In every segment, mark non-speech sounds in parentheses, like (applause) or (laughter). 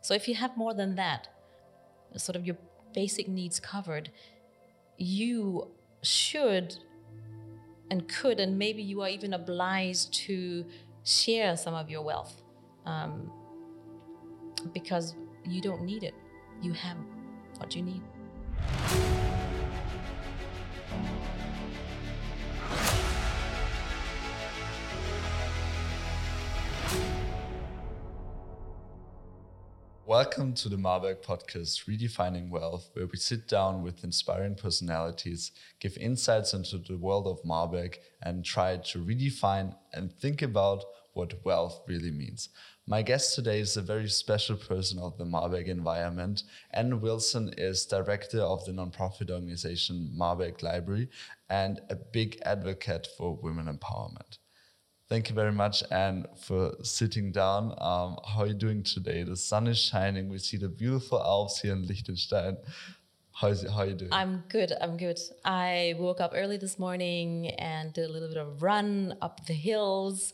So if you have more than that, sort of your basic needs covered, you should and could, and maybe you are even obliged to share some of your wealth um, because you don't need it. You have what you need. Welcome to the Mahrberg podcast, Redefining Wealth, where we sit down with inspiring personalities, give insights into the world of Mahrberg, and try to redefine and think about what wealth really means. My guest today is a very special person of the Mahrberg environment. Ann Wilson is director of the nonprofit organization Mahrberg Library and a big advocate for women empowerment. Thank you very much, Ann, for sitting down. Um, how are you doing today? The sun is shining. We see the beautiful Alps here in Liechtenstein. How, is it, how are you doing? I'm good. I'm good. I woke up early this morning and did a little bit of run up the hills.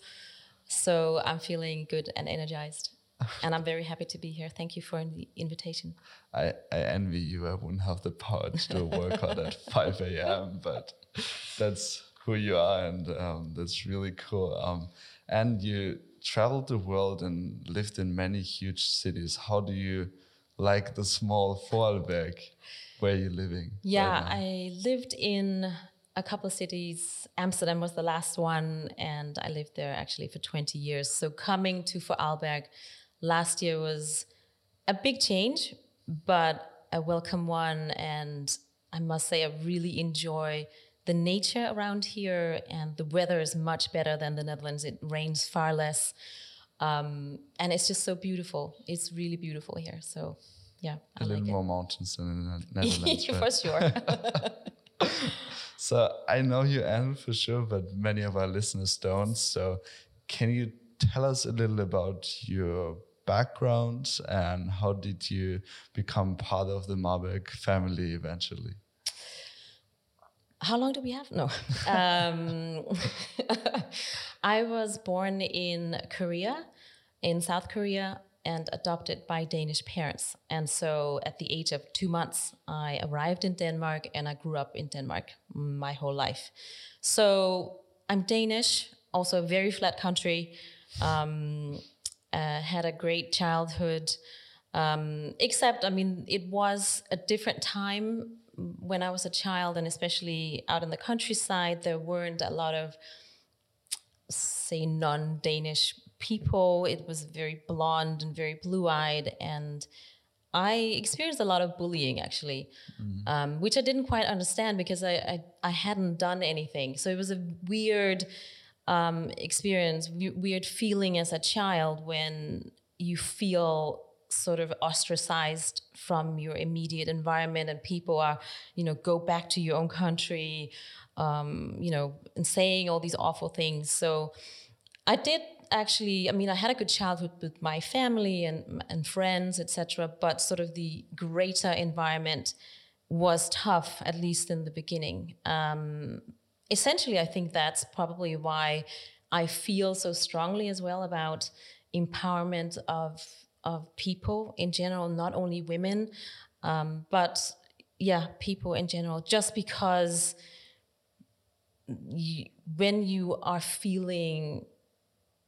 So I'm feeling good and energized. (laughs) and I'm very happy to be here. Thank you for the invitation. I, I envy you. I wouldn't have the power to do a workout at (laughs) 5 a.m., but that's who you are, and um, that's really cool. Um, and you traveled the world and lived in many huge cities. How do you like the small Vorarlberg where you're living? Yeah, right I lived in a couple of cities. Amsterdam was the last one, and I lived there actually for 20 years. So coming to Vorarlberg last year was a big change, but a welcome one. And I must say, I really enjoy the nature around here and the weather is much better than the Netherlands. It rains far less. Um, and it's just so beautiful. It's really beautiful here. So, yeah. I a little like more it. mountains than in the (laughs) Netherlands. For sure. (laughs) so, I know you, Ann, for sure, but many of our listeners don't. So, can you tell us a little about your background and how did you become part of the Mahrberg family eventually? How long do we have? No. (laughs) um, (laughs) I was born in Korea, in South Korea, and adopted by Danish parents. And so at the age of two months, I arrived in Denmark and I grew up in Denmark my whole life. So I'm Danish, also a very flat country, um, uh, had a great childhood. Um, except, I mean, it was a different time when I was a child, and especially out in the countryside, there weren't a lot of, say, non Danish people. It was very blonde and very blue eyed. And I experienced a lot of bullying actually, mm. um, which I didn't quite understand because I, I, I, hadn't done anything. So it was a weird um, experience, weird feeling as a child when you feel sort of ostracized from your immediate environment and people are you know go back to your own country um, you know and saying all these awful things. So i did actually i mean i had a good childhood with my family and and friends etc but sort of the greater environment was tough at least in the beginning. Um, essentially i think that's probably why i feel so strongly as well about empowerment of of people in general, not only women, um, but yeah, people in general, just because you, when you are feeling,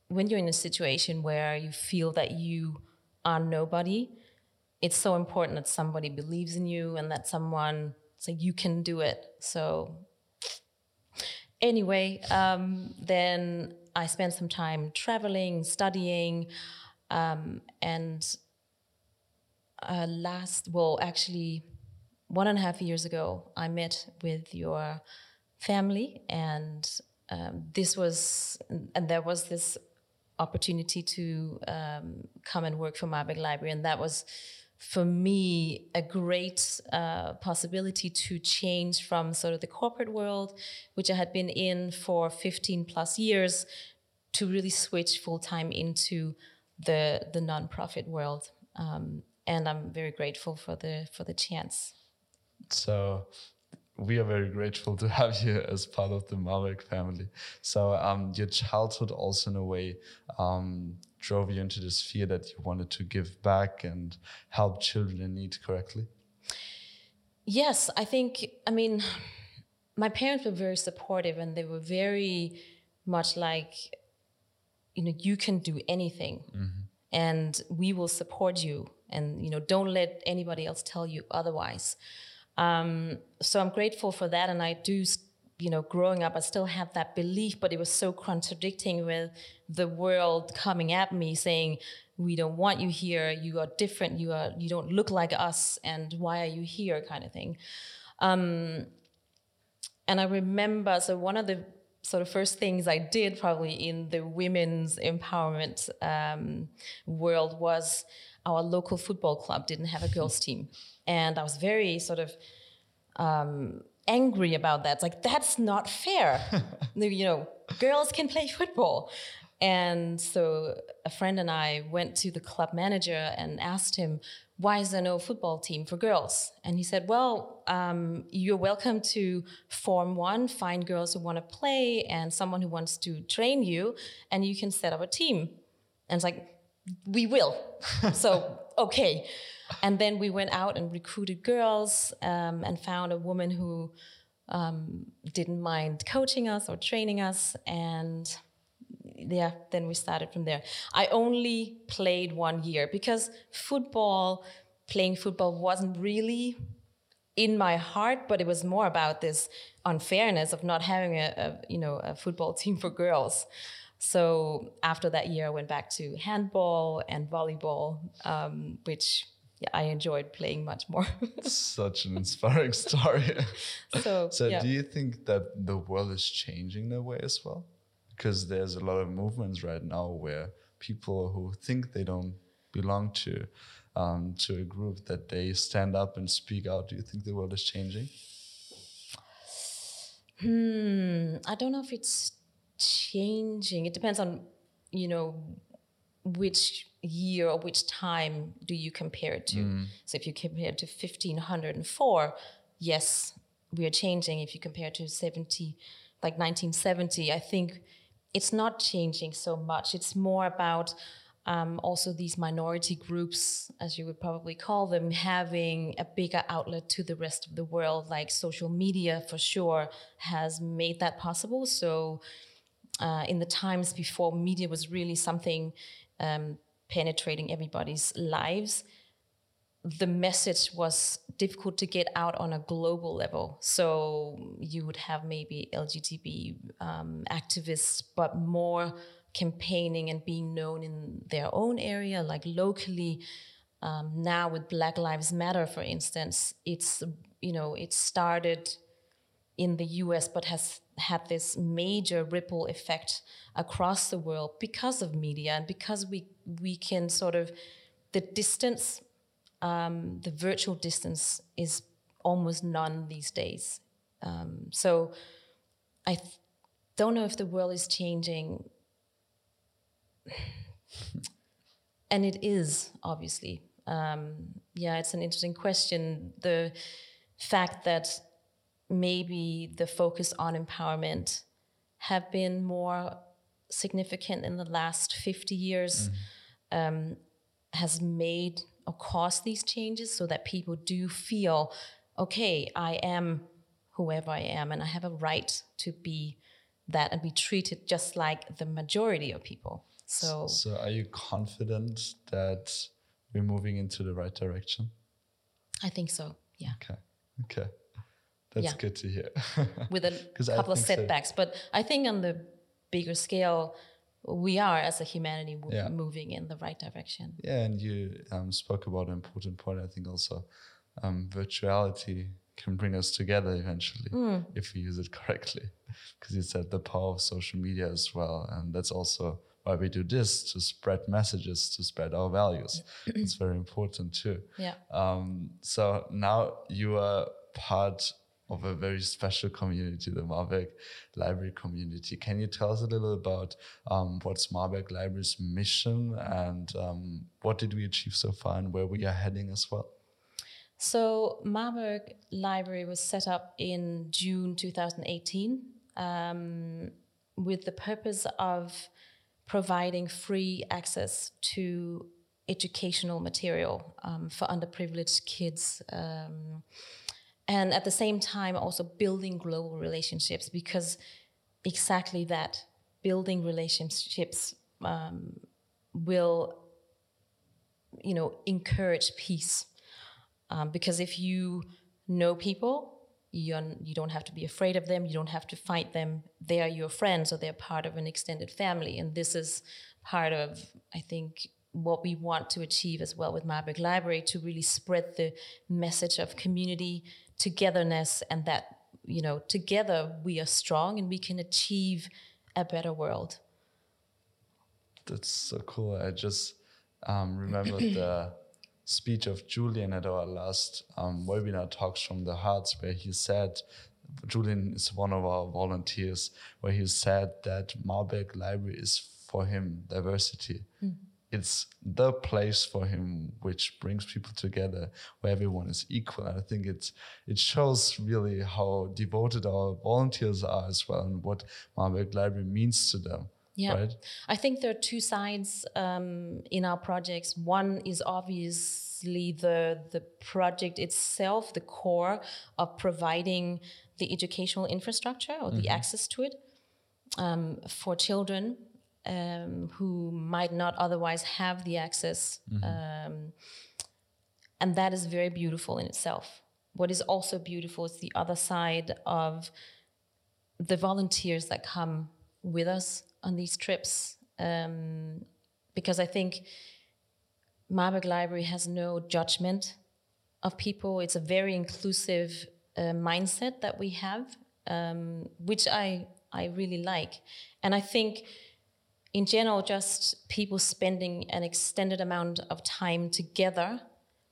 when you're in a situation where you feel that you are nobody, it's so important that somebody believes in you and that someone say you can do it. So anyway, um, then I spent some time traveling, studying. Um, and uh, last, well, actually, one and a half years ago, I met with your family, and um, this was, and there was this opportunity to um, come and work for Mahrberg Library, and that was for me a great uh, possibility to change from sort of the corporate world, which I had been in for 15 plus years, to really switch full time into the the nonprofit world, um, and I'm very grateful for the for the chance. So, we are very grateful to (laughs) have you as part of the Mahrberg family. So um, your childhood also in a way um, drove you into this fear that you wanted to give back and help children in need correctly? Yes, I think, I mean, my parents were very supportive and they were very much like, you know, you can do anything mm-hmm. and we will support you. And, you know, don't let anybody else tell you otherwise. Um, so I'm grateful for that. And I do, you know, growing up, I still had that belief, but it was so contradicting with the world coming at me saying, we don't want you here. You are different. You are, you don't look like us. And why are you here kind of thing. Um, and I remember, so one of the sort of first things I did probably in the women's empowerment um, world was our local football club didn't have a girls (laughs) team. And I was very sort of um, angry about that. It's like, that's not fair. (laughs) you know, girls can play football. And so a friend and I went to the club manager and asked him, why is there no football team for girls? And he said, well, um, you're welcome to form one, find girls who want to play and someone who wants to train you, and you can set up a team. And it's like, we will. (laughs) so, okay. And then we went out and recruited girls um, and found a woman who um, didn't mind coaching us or training us. And yeah, then we started from there. I only played one year because football, playing football wasn't really in my heart, but it was more about this unfairness of not having a, a you know a football (laughs) team for girls. So after that year, I went back to handball and volleyball, um, which yeah, I enjoyed playing much more. (laughs) Such an inspiring (laughs) story. so, so yeah. do you think that the world is changing that way as well? Because there's a lot of movements right now where people who think they don't belong to um, to a group that they stand up and speak out. Do you think the world is changing? Hmm, I don't know if it's changing. It depends on you know which year or which time do you compare it to. Mm. So if you compare it to 1504, yes, we are changing. If you compare it to 70, like 1970, I think it's not changing so much. It's more about um, also these minority groups, as you would probably call them, having a bigger outlet to the rest of the world. Like social media, for sure, has made that possible. So, uh, in the times before media was really something um, penetrating everybody's lives, the message was difficult to get out on a global level. So you would have maybe LGBT um, activists, but more campaigning and being known in their own area, like locally. Um, now with Black Lives Matter, for instance, it's you know it started in the U.S. but has had this major ripple effect across the world because of media and because we we can sort of the distance um, the virtual distance is almost none these days. Um, so I th- don't know if the world is changing. (sighs) and it is, obviously. Um, yeah, it's an interesting question. The fact that maybe the focus on empowerment have been more significant in the last 50 years mm-hmm. um, has made cause these changes so that people do feel, okay, I am whoever I am and I have a right to be that and be treated just like the majority of people. So, so are you confident that we're moving into the right direction? I think so. Yeah. Okay. Okay. That's yeah. good to hear. With a (laughs) couple of setbacks, so. but I think on the bigger scale, we are as a humanity yeah. moving in the right direction. Yeah, and you um, spoke about an important point. I think also um, virtuality can bring us together eventually mm. if we use it correctly. (laughs) Because you said the power of social media as well, and that's also why we do this to spread messages, to spread our values. (clears throat) it's very important too. Yeah. Um, so now you are part of a very special community, the Mahrberg Library community. Can you tell us a little about um, what's Mahrberg Library's mission and um, what did we achieve so far and where we are heading as well? So Mahrberg Library was set up in June 2018 um, with the purpose of providing free access to educational material um, for underprivileged kids. And at the same time, also building global relationships because exactly that building relationships um, will, you know, encourage peace. Um, because if you know people, you're, you don't have to be afraid of them. You don't have to fight them. They are your friends, or they're part of an extended family. And this is part of, I think, what we want to achieve as well with Mahrberg Library to really spread the message of community, togetherness, and that you know together we are strong and we can achieve a better world. That's so cool. I just um, remember the (clears throat) speech of Julian at our last um, webinar talks from the hearts, where he said, Julian is one of our volunteers, where he said that Mahrberg Library is for him diversity. Mm. It's the place for him which brings people together, where everyone is equal. And I think it's it shows really how devoted our volunteers are as well, and what Mahrberg Library means to them. Yeah, right? I think there are two sides um, in our projects. One is obviously the the project itself, the core of providing the educational infrastructure or mm-hmm. the access to it um, for children um, who might not otherwise have the access, mm-hmm. Um, and that is very beautiful in itself. What is also beautiful is the other side of the volunteers that come with us on these trips um, because I think Mahrberg Library has no judgment of people. It's a very inclusive uh, mindset that we have, um, which I I really like, and I think in general, just people spending an extended amount of time together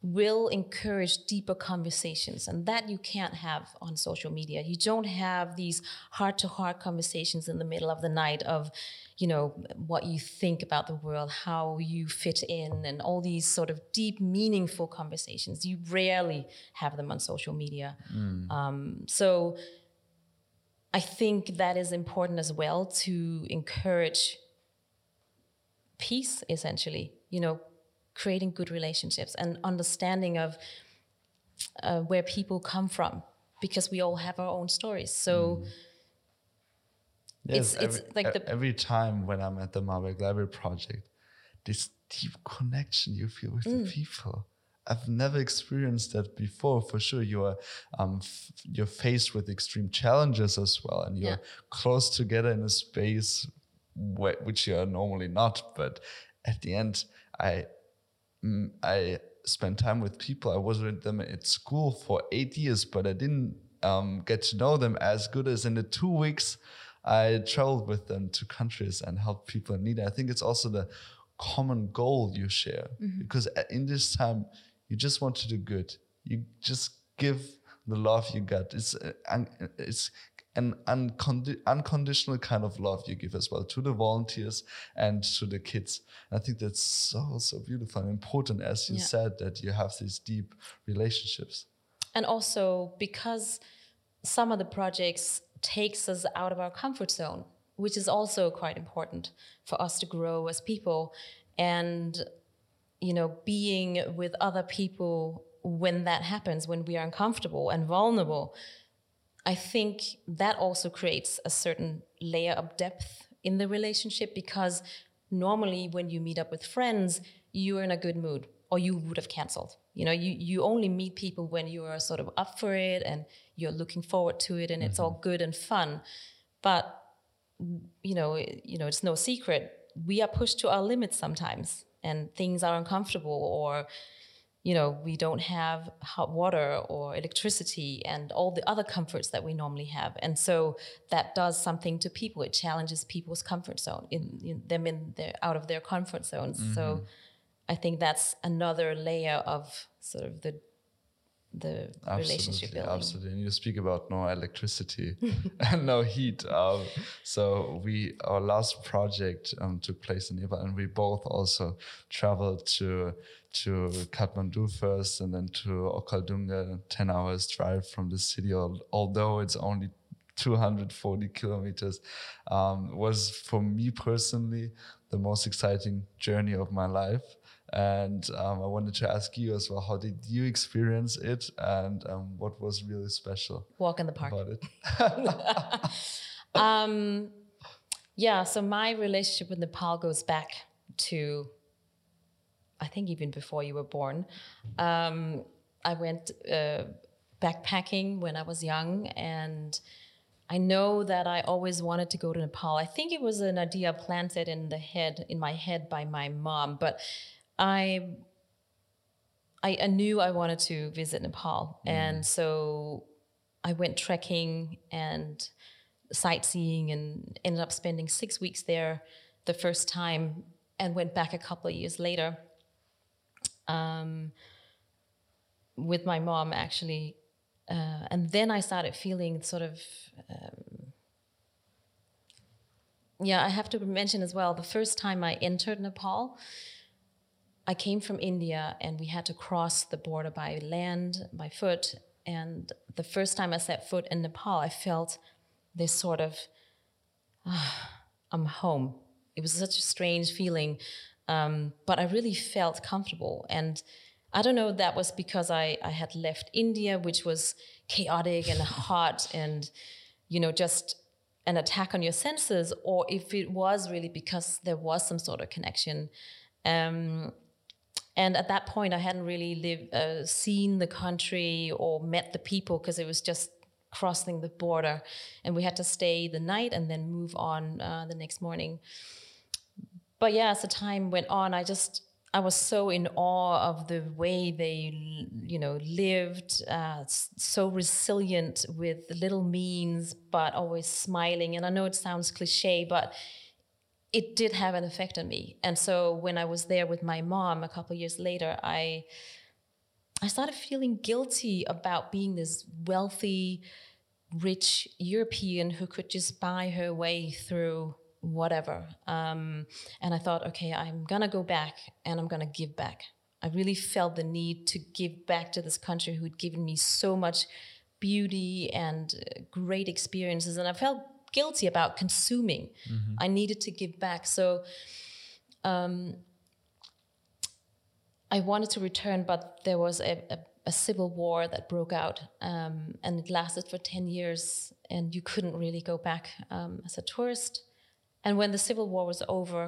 will encourage deeper conversations and that you can't have on social media. You don't have these heart to heart conversations in the middle of the night of you know what you think about the world how you fit in and all these sort of deep meaningful conversations. You rarely have them on social media. Mm. um, so i think that is important as well to encourage peace essentially you know creating good relationships and understanding of uh, where people come from because we all have our own stories so mm. yes, it's, every, it's like the every time when i'm at the mahrberg library project this deep connection you feel with mm. the people I've never experienced that before. For sure, you're um, you're faced with extreme challenges as well, and you're yeah. close together in a space which you are normally not. But at the end, I Mm, I spent time with people. I was with them at school for eight years, but I didn't um, get to know them as good as in the two weeks I traveled with them to countries and helped people in need. I think it's also the common goal you share mm-hmm. because in this time you just want to do good. You just give the love you got. It's uh, it's an uncondi- unconditional kind of love you give as well to the volunteers and to the kids. And I think that's so, so beautiful and important, as you yeah. said, that you have these deep relationships. And also because some of the projects takes us out of our comfort zone, which is also quite important for us to grow as people. And, you know, being with other people when that happens, when we are uncomfortable and vulnerable, I think that also creates a certain layer of depth in the relationship because normally when you meet up with friends, you're in a good mood or you would have canceled. You know, you, you only meet people when you are sort of up for it and you're looking forward to it and mm-hmm. it's all mm-hmm. good and fun. But you know, you know, it's no secret. We are pushed to our limits sometimes and things are uncomfortable or you know, we don't have hot water or electricity and all the other comforts that we normally have. And so that does something to people. It challenges people's comfort zone, in, in them in their out of their comfort zones. Mm-hmm. So I think that's another layer of sort of the the relationship building. Absolutely, and you speak about no electricity (laughs) and no heat. Um, so we our last project um, took place in Nepal, and we both also traveled to to Kathmandu first, and then to Okhaldunga, ten hours drive from the city. Although it's only 240 kilometers, um, was for me personally the most exciting journey of my life. And um, I wanted to ask you as well, how did you experience it and um, what was really special? Walk in the park. About it. (laughs) um, yeah, so my relationship with Nepal goes back to, I think, even before you were born. Um, I went uh, backpacking when I was young and I know that I always wanted to go to Nepal. I think it was an idea planted in the head, in my head by my mom, but I, I, I knew I wanted to visit Nepal, mm. and so I went trekking and sightseeing, and ended up spending six weeks there the first time, and went back a couple of years later. Um, with my mom actually uh, and then I started feeling sort of um, yeah I have to mention as well the first time I entered Nepal I came from India and we had to cross the border by land, by foot. And the first time I set foot in Nepal, I felt this sort of, ah, I'm home. It was such a strange feeling, um, but I really felt comfortable. And I don't know, that was because I, I had left India, which was chaotic and (laughs) hot and, you know, just an attack on your senses, or if it was really because there was some sort of connection. Um, and at that point, I hadn't really lived, uh, seen the country or met the people because it was just crossing the border. And we had to stay the night and then move on uh, the next morning. But yeah, as the time went on, I just I was so in awe of the way they, you know, lived, uh, so resilient with little means, but always smiling. And I know it sounds cliche, but it did have an effect on me. And so when I was there with my mom a couple years later, I I started feeling guilty about being this wealthy, rich European who could just buy her way through whatever. Um, and I thought, okay, I'm gonna go back and I'm gonna give back. I really felt the need to give back to this country who'd given me so much beauty and uh, great experiences, and I felt guilty about consuming. Mm-hmm. I needed to give back. So um, I wanted to return, but there was a, a, a civil war that broke out, um, and it lasted for 10 years, and you couldn't really go back um, as a tourist. And when the civil war was over,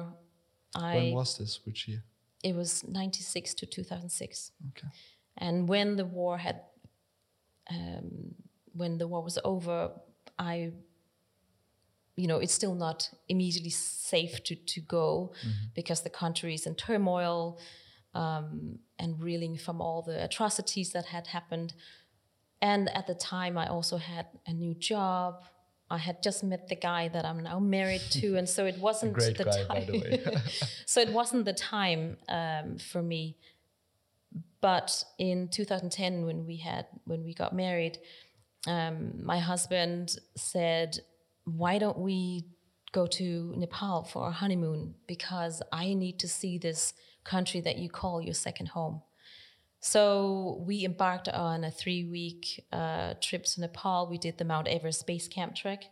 I. When was this? Which year? It was 96 to 2006. Okay. And when the war had, um, when the war was over, I you know, it's still not immediately safe to, to go mm-hmm. because the country is in turmoil um, and reeling from all the atrocities that had happened. And at the time, I also had a new job. I had just met the guy that I'm now married to, and so it (laughs) wasn't the guy, time. The (laughs) so it wasn't the time um, for me. But in 2010, when we had when we got married, um, my husband said, why don't we go to Nepal for our honeymoon? Because I need to see this country that you call your second home. So we embarked on a three week uh, trip to Nepal. We did the Mount Everest Base Camp trek.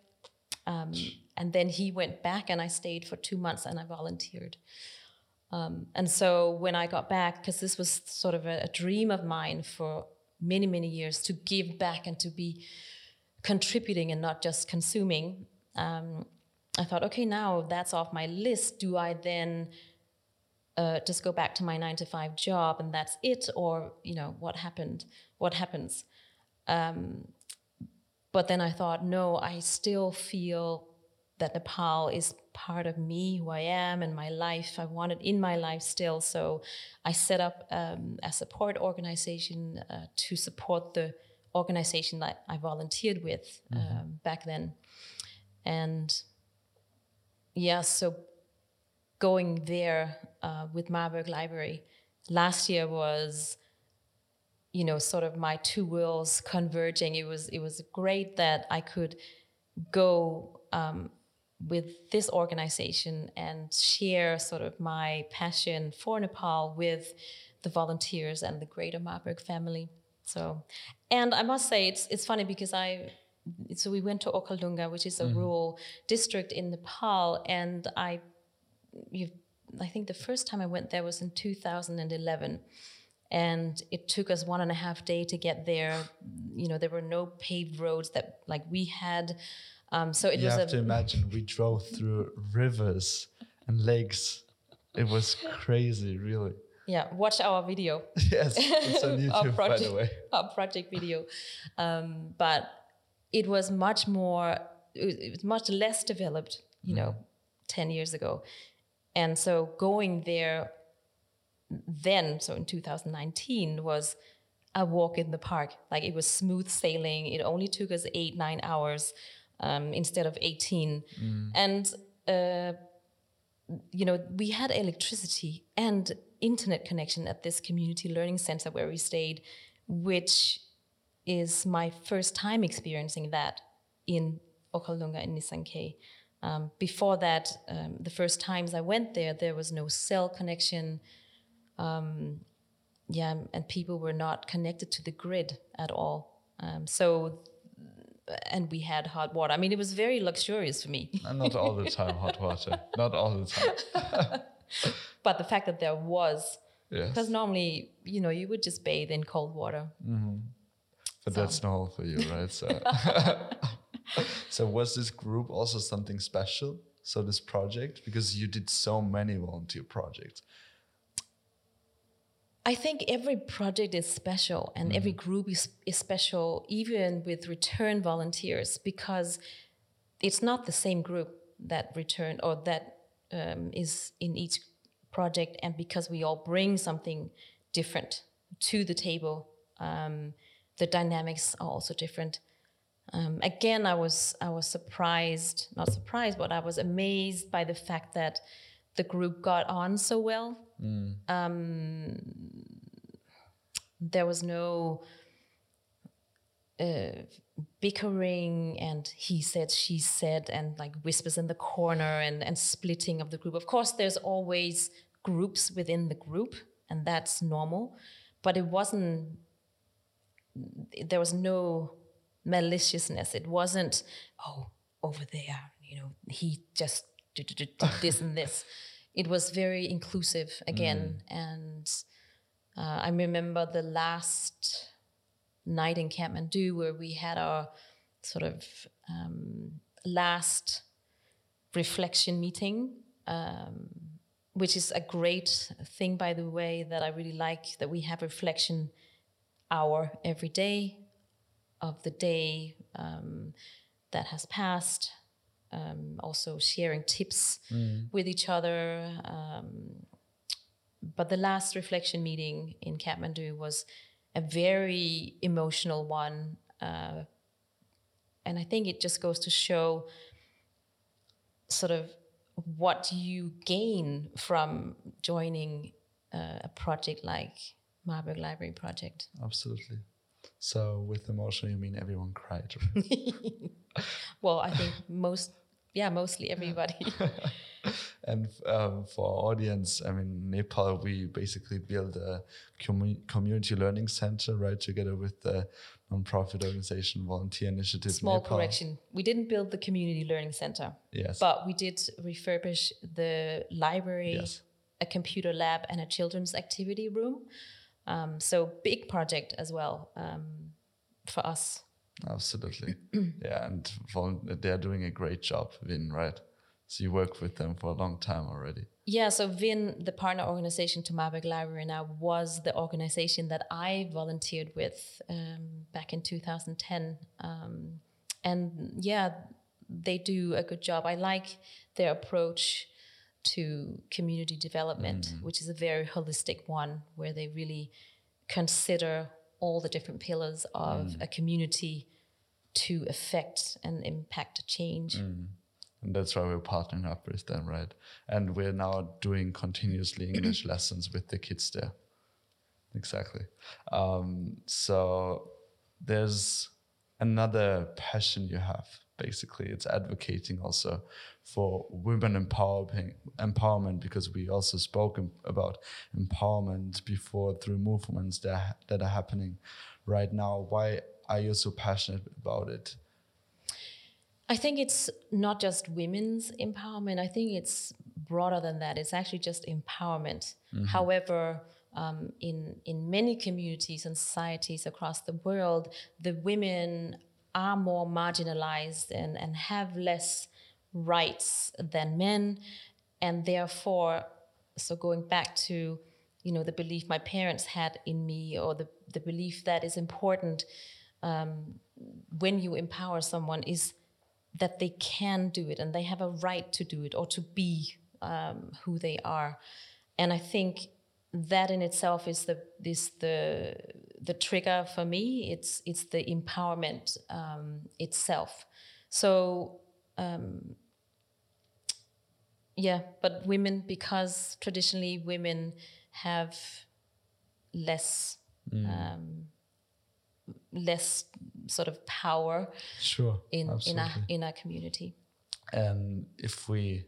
Um, and then he went back, and I stayed for two months and I volunteered. Um, and so when I got back, because this was sort of a, a dream of mine for many, many years to give back and to be contributing and not just consuming, um, I thought, okay, now that's off my list. Do I then uh, just go back to my nine to five job and that's it, or you know what happened? What happens? Um, but then I thought, no, I still feel that Nepal is part of me, who I am, and my life. I want it in my life still. So I set up um, a support organization uh, to support the organization that I volunteered with mm-hmm. um, back then. And yeah, so going there uh, with Mahrberg Library last year was, you know, sort of my two worlds converging. It was it was great that I could go um, with this organization and share sort of my passion for Nepal with the volunteers and the greater Mahrberg family. So, and I must say, it's it's funny because I, so we went to Okhaldunga, which is a mm-hmm. rural district in Nepal, and I, you, I think the first time I went there was in 2011, and it took us one and a half day to get there. You know, there were no paved roads that like we had. Um, so it you was. You have to imagine we drove through rivers and lakes. It was crazy, really. Yeah, watch our video. (laughs) yes, it's on (laughs) YouTube, project, by the way. Our project video, um, but it was much more. It was much less developed, you mm. know, ten years ago, and so going there then, so in 2019, was a walk in the park. Like it was smooth sailing. It only took us eight, nine hours um, instead of 18. Mm. And, uh, you know, we had electricity and internet connection at this community learning center where we stayed, which is my first time experiencing that in Okhaldunga in Nissanke. Um, before that, um, the first times I went there, there was no cell connection. Um, yeah, and people were not connected to the grid at all. Um, so and we had hot water. I mean, it was very luxurious for me. and not all the time hot water. Not all the time. (laughs) (laughs) but the fact that there was, yes. because normally, you know, you would just bathe in cold water. Mm-hmm. But so. that's normal for you, right? So, (laughs) (laughs) so was this group also something special? So this project, because you did so many volunteer projects. I think every project is special and mm. every group is, is special, even with return volunteers, because it's not the same group that returned or that um, is in each project, and because we all bring something different to the table, um, the dynamics are also different. Um, again, I was I was surprised, not surprised, but I was amazed by the fact that the group got on so well. Mm. Um, there was no uh, bickering and he said, she said, and like whispers in the corner and, and splitting of the group. Of course, there's always groups within the group, and that's normal, but it wasn't, there was no maliciousness. It wasn't, oh, over there, you know, he just did, did, did this and this. It was very inclusive again, mm. and uh, I remember the last night in Kathmandu where we had our sort of um, last reflection meeting, um, which is a great thing, by the way, that I really like that we have reflection hour every day of the day um, that has passed. Um, also sharing tips mm. with each other, um, but the last reflection meeting in Kathmandu was a very emotional one. Uh, and I think it just goes to show sort of what you gain from joining uh, a project like Mahrberg Library Project. Absolutely. So, with emotional, you mean everyone cried, right? (laughs) well, I think most, yeah, mostly everybody. (laughs) (laughs) and um, for our audience, I mean, Nepal, we basically build a commu community learning center, right, together with the nonprofit organization Volunteer Initiative. Small Nepal. correction: we didn't build the community learning center. Yes, but we did refurbish the library, yes. a computer lab, and a children's activity room. Um, so big project as well um, for us. Absolutely, yeah, and they're doing a great job, Vin. Right? So you work with them for a long time already. Yeah, so VIN, the partner organization to Mahrberg Library now, was the organization that I volunteered with um, back in 2010. Um, and yeah, they do a good job. I like their approach to community development, mm. which is a very holistic one, where they really consider all the different pillars of mm. a community to affect and impact change. Mm. And that's why we're partnering up with them, right? And we're now doing continuously (clears throat) English lessons with the kids there. exactly. Um, so there's another passion you have. Basically, it's advocating also for women empowering empowerment because we also spoke about empowerment before through movements that that are happening right now. Why are you so passionate about it? I think it's not just women's empowerment. I think it's broader than that. It's actually just empowerment. Mm-hmm. However, um, in in many communities and societies across the world, the women are more marginalized and, and have less rights than men, and therefore, so going back to you know the belief my parents had in me, or the the belief that is important um, when you empower someone is that they can do it and they have a right to do it or to be um, who they are. And I think that in itself is the this the the trigger for me. It's it's the empowerment um, itself. So um, yeah, but women because traditionally women have less mm. um, less sort of power sure in in our in our community. And if we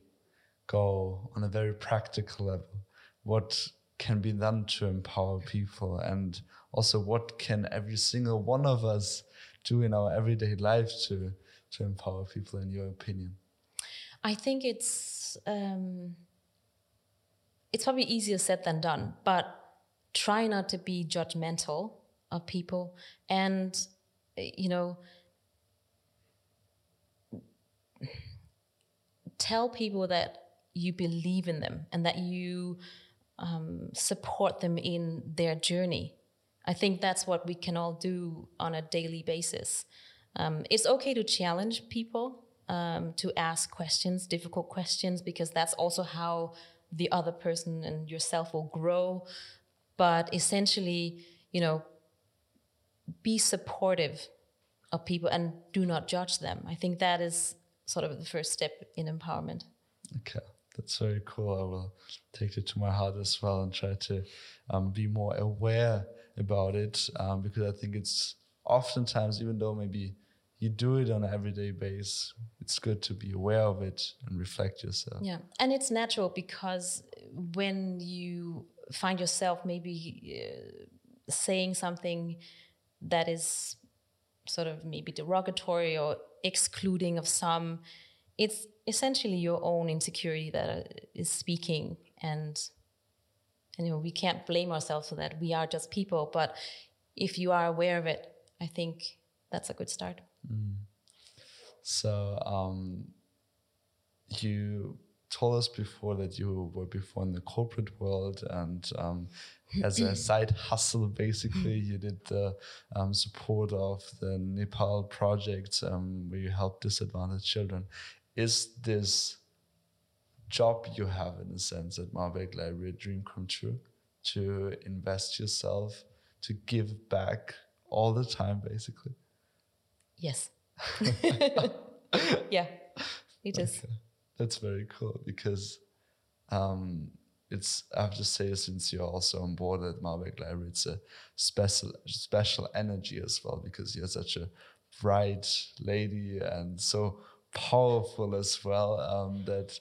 go on a very practical level, what can be done to empower people? And also what can every single one of us do in our everyday life to to empower people in your opinion? I think it's um, it's probably easier said than done but try not to be judgmental of people. And you know tell people that you believe in them and that you um, support them in their journey. I think that's what we can all do on a daily basis. Um, it's okay to challenge people, um, to ask questions, difficult questions, because that's also how the other person and yourself will grow. But essentially, you know, be supportive of people and do not judge them. I think that is sort of the first step in empowerment. Okay that's very cool. I will take it to my heart as well and try to um, be more aware about it um, because I think it's oftentimes, even though maybe you do it on an everyday base, it's good to be aware of it and reflect yourself. Yeah, and it's natural because when you find yourself maybe uh, saying something that is sort of maybe derogatory or excluding of some, it's essentially your own insecurity that is speaking and and you know we can't blame ourselves for that. We are just people but if you are aware of it i think that's a good start. Mm. so um, you told us before that you were before in the corporate world and um, as a (laughs) side hustle basically you did the um, support of the nepal project um, where you help disadvantaged children is this job you have in a sense at Mahrberg Library a dream come true to invest yourself to give back all the time basically? Yes. (laughs) Yeah it is. Okay. that's very cool because um, it's I have to say since you're also on board at Mahrberg Library, it's a special special energy as well because you're such a bright lady and so powerful as well um, that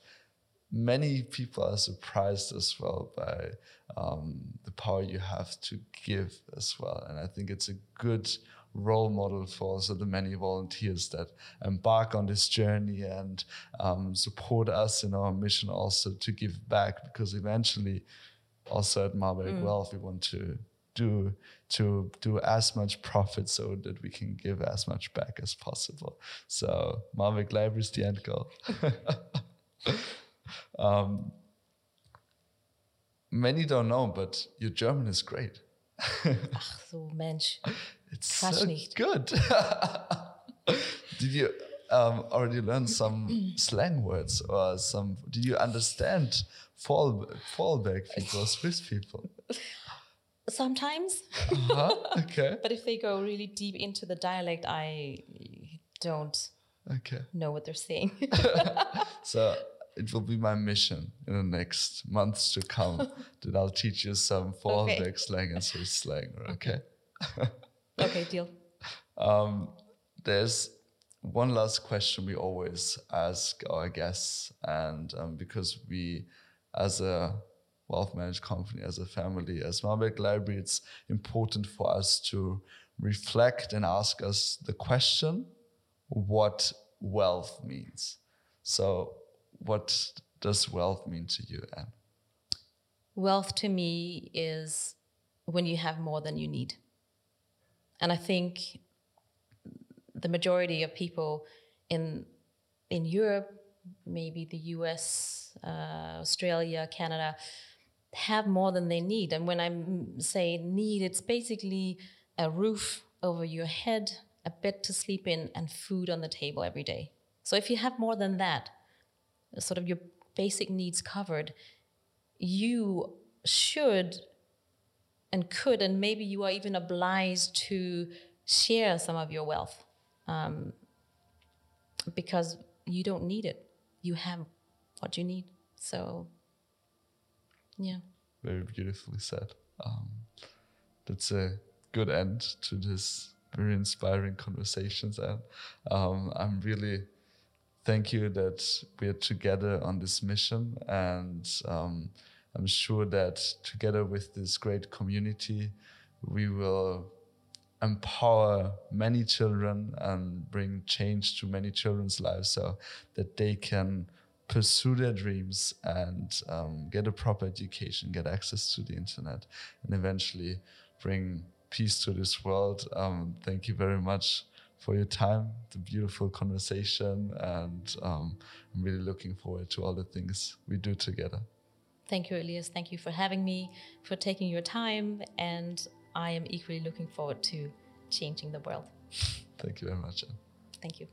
many people are surprised as well by um, the power you have to give as well. And I think it's a good role model for also the many volunteers that embark on this journey and um, support us in our mission also to give back because eventually also at Mahrberg mm. Wealth we want to do to do as much profit so that we can give as much back as possible. So Mahrberg Library is the end goal. (laughs) um, many don't know, but your German is great. (laughs) Ach so, Mensch. It's so nicht. good. (laughs) Did you um, already learn some (clears throat) slang words or some? Did you understand fall fallback people, Swiss people? Sometimes. Uh-huh. (laughs) Okay. but if they go really deep into the dialect, I don't okay. know what they're saying. (laughs) (laughs) so it will be my mission in the next months to come that I'll teach you some Vorarlberg okay. slang and Swiss slang. Okay. okay, deal. Um, there's one last question we always ask our guests, and um, because we, as a wealth managed company, as a family, as Mahrberg Library, it's important for us to reflect and ask us the question what wealth means. So, what does wealth mean to you, Ann? Wealth to me is when you have more than you need. And I think the majority of people in in Europe, maybe the US, uh, Australia, Canada, have more than they need. And when I say need, it's basically a roof over your head, a bed to sleep in, and food on the table every day. So if you have more than that, sort of your basic needs covered, you should and could, and maybe you are even obliged to share some of your wealth um, because you don't need it. You have what you need. So, yeah. Very beautifully said. Um, that's a good end to this very inspiring conversations. And um, I'm really thank you that we're together on this mission. And um, I'm sure that together with this great community, we will empower many children and bring change to many children's lives so that they can pursue their dreams and um, get a proper education, get access to the internet, and eventually bring peace to this world. Um, thank you very much for your time, the beautiful conversation, and um, I'm really looking forward to all the things we do together. Thank you, Elias. Thank you for having me, for taking your time, and I am equally looking forward to changing the world. Thank you very much. Thank you.